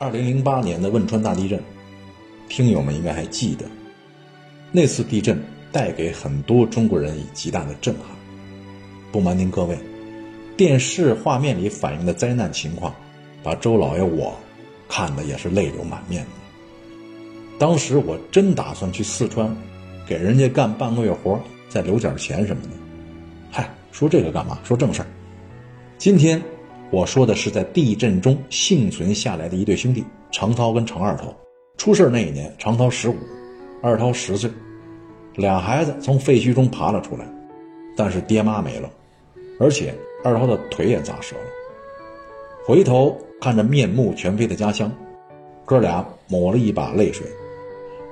二零零八年的汶川大地震，听友们应该还记得，那次地震带给很多中国人以极大的震撼。不瞒您各位，电视画面里反映的灾难情况，把周老爷我看的也是泪流满面的。当时我真打算去四川，给人家干半个月活，再留点钱什么的。嗨，说这个干嘛？说正事儿。今天我说的是在地震中幸存下来的一对兄弟，常涛跟常二涛。出事那一年，常涛十五，二涛十岁，俩孩子从废墟中爬了出来，但是爹妈没了。而且二涛的腿也砸折了。回头看着面目全非的家乡，哥俩抹了一把泪水。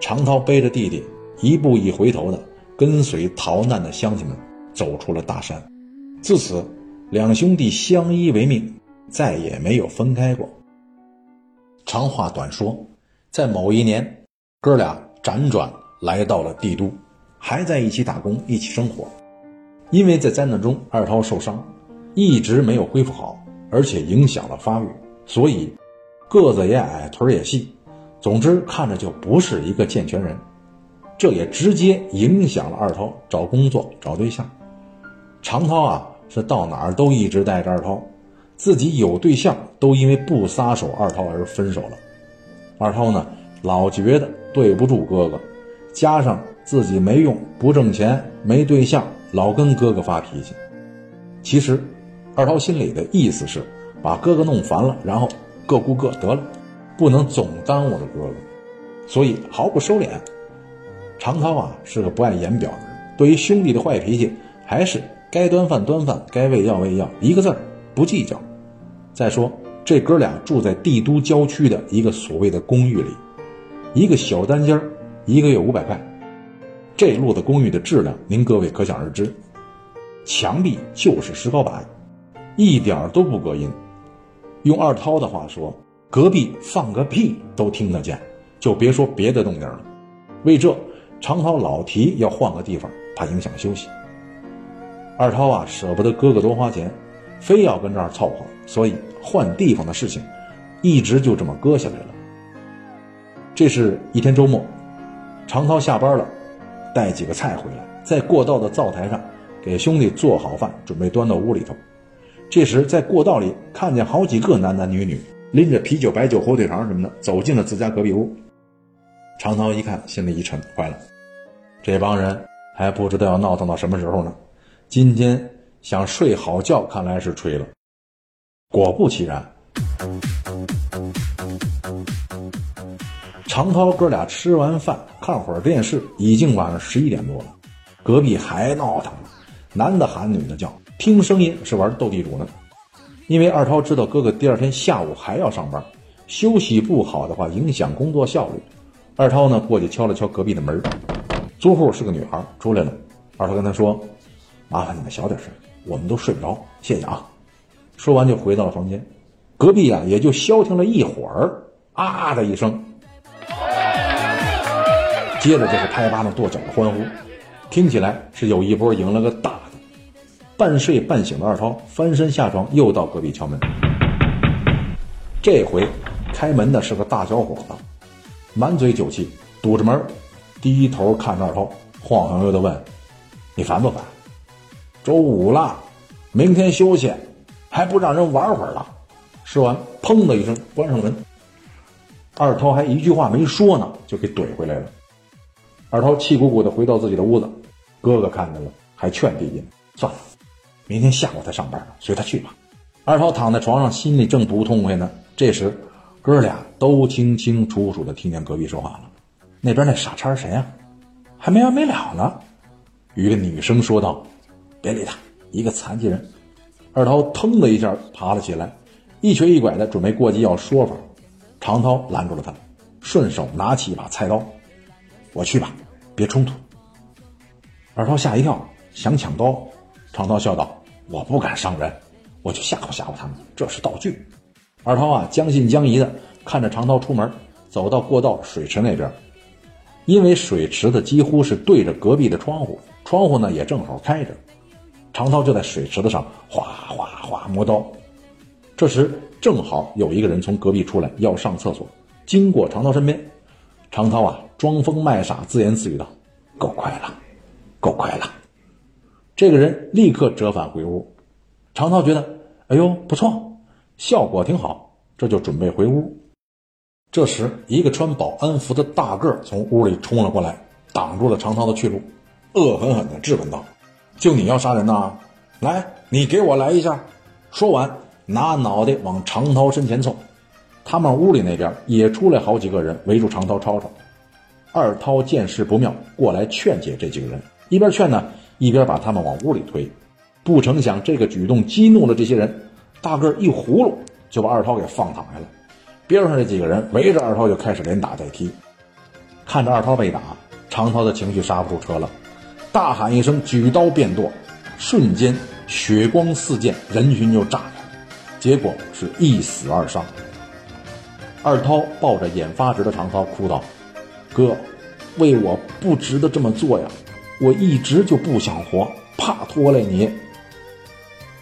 常涛背着弟弟，一步一回头的跟随逃难的乡亲们走出了大山。自此，两兄弟相依为命，再也没有分开过。长话短说，在某一年，哥俩辗转来到了帝都，还在一起打工，一起生活。因为在灾难中，二涛受伤，一直没有恢复好，而且影响了发育，所以个子也矮，腿也细，总之看着就不是一个健全人。这也直接影响了二涛找工作、找对象。常涛啊，是到哪儿都一直带着二涛，自己有对象都因为不撒手二涛而分手了。二涛呢，老觉得对不住哥哥，加上自己没用、不挣钱、没对象。老跟哥哥发脾气，其实，二涛心里的意思是把哥哥弄烦了，然后各顾各得了，不能总耽误着哥哥，所以毫不收敛。常涛啊是个不爱言表的人，对于兄弟的坏脾气，还是该端饭端饭，该喂药喂药，一个字儿不计较。再说这哥俩住在帝都郊区的一个所谓的公寓里，一个小单间儿一个月五百块。这路的公寓的质量，您各位可想而知，墙壁就是石膏板，一点儿都不隔音。用二涛的话说，隔壁放个屁都听得见，就别说别的动静了。为这，常涛老提要换个地方，怕影响休息。二涛啊，舍不得哥哥多花钱，非要跟这儿凑合，所以换地方的事情，一直就这么搁下来了。这是一天周末，常涛下班了。带几个菜回来，在过道的灶台上给兄弟做好饭，准备端到屋里头。这时，在过道里看见好几个男男女女拎着啤酒、白酒、火腿肠什么的走进了自家隔壁屋。常涛一看，心里一沉，坏了，这帮人还不知道要闹腾到什么时候呢。今天想睡好觉，看来是吹了。果不其然，常涛哥俩吃完饭，看会儿电视，已经晚上十一点多了。隔壁还闹腾呢，男的喊，女的叫，听声音是玩斗地主呢。因为二涛知道哥哥第二天下午还要上班，休息不好的话影响工作效率。二涛呢过去敲了敲隔壁的门，租户是个女孩，出来了。二涛跟他说：“麻烦你们小点声，我们都睡不着，谢谢啊。”说完就回到了房间。隔壁啊也就消停了一会儿，啊的一声。接着就是拍巴掌、跺脚的欢呼，听起来是有一波赢了个大的。半睡半醒的二涛翻身下床，又到隔壁敲门。这回开门的是个大小伙子，满嘴酒气，堵着门，低头看着二涛，晃晃悠悠的问：“你烦不烦？周五了，明天休息，还不让人玩会儿了？”说完，砰的一声关上门。二涛还一句话没说呢，就给怼回来了。二涛气鼓鼓的回到自己的屋子，哥哥看见了，还劝弟弟：“算了，明天下午再上班，随他去吧。”二涛躺在床上，心里正不痛快呢。这时，哥俩都清清楚楚的听见隔壁说话了。那边那傻叉谁呀？还没完没了呢。一个女生说道：“别理他，一个残疾人。”二涛腾的一下爬了起来，一瘸一拐的准备过去要说法。常涛拦住了他，顺手拿起一把菜刀：“我去吧，别冲突。”二涛吓一跳，想抢刀。常涛笑道：“我不敢伤人，我去吓唬吓唬他们，这是道具。”二涛啊，将信将疑的看着常涛出门，走到过道水池那边。因为水池子几乎是对着隔壁的窗户，窗户呢也正好开着。常涛就在水池子上哗哗哗磨刀。这时正好有一个人从隔壁出来要上厕所，经过常涛身边，常涛啊装疯卖傻，自言自语道：“够快了。”够快了，这个人立刻折返回屋。常涛觉得，哎呦，不错，效果挺好，这就准备回屋。这时，一个穿保安服的大个从屋里冲了过来，挡住了常涛的去路，恶狠狠地质问道：“就你要杀人呐？来，你给我来一下！”说完，拿脑袋往常涛身前凑。他们屋里那边也出来好几个人，围住常涛吵吵。二涛见势不妙，过来劝解这几个人。一边劝呢，一边把他们往屋里推。不成想，这个举动激怒了这些人，大个一葫芦就把二涛给放躺下了。边上这几个人围着二涛就开始连打带踢。看着二涛被打，常涛的情绪刹不住车了，大喊一声，举刀便剁。瞬间血光四溅，人群就炸开，结果是一死二伤。二涛抱着眼发直的常涛哭道：“哥，为我不值得这么做呀。”我一直就不想活，怕拖累你。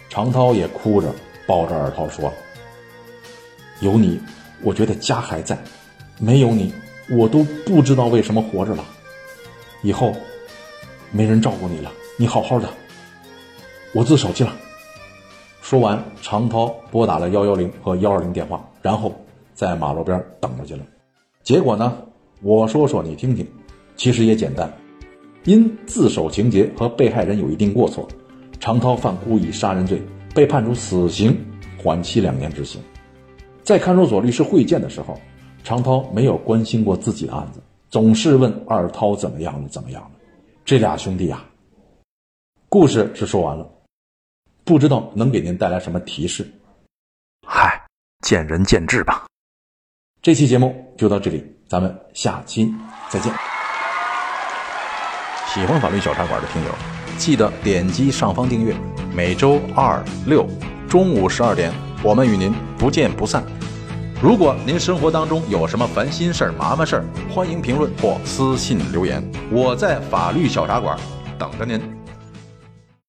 常涛也哭着抱着二涛说：“有你，我觉得家还在；没有你，我都不知道为什么活着了。以后没人照顾你了，你好好的，我自首去了。”说完，常涛拨打了幺幺零和幺二零电话，然后在马路边等着去了。结果呢？我说说你听听，其实也简单。因自首情节和被害人有一定过错，常涛犯故意杀人罪，被判处死刑，缓期两年执行。在看守所律师会见的时候，常涛没有关心过自己的案子，总是问二涛怎么样了，怎么样了。这俩兄弟啊，故事是说完了，不知道能给您带来什么提示。嗨，见仁见智吧。这期节目就到这里，咱们下期再见。喜欢法律小茶馆的听友，记得点击上方订阅。每周二六中午十二点，我们与您不见不散。如果您生活当中有什么烦心事儿、麻烦事儿，欢迎评论或私信留言，我在法律小茶馆等着您。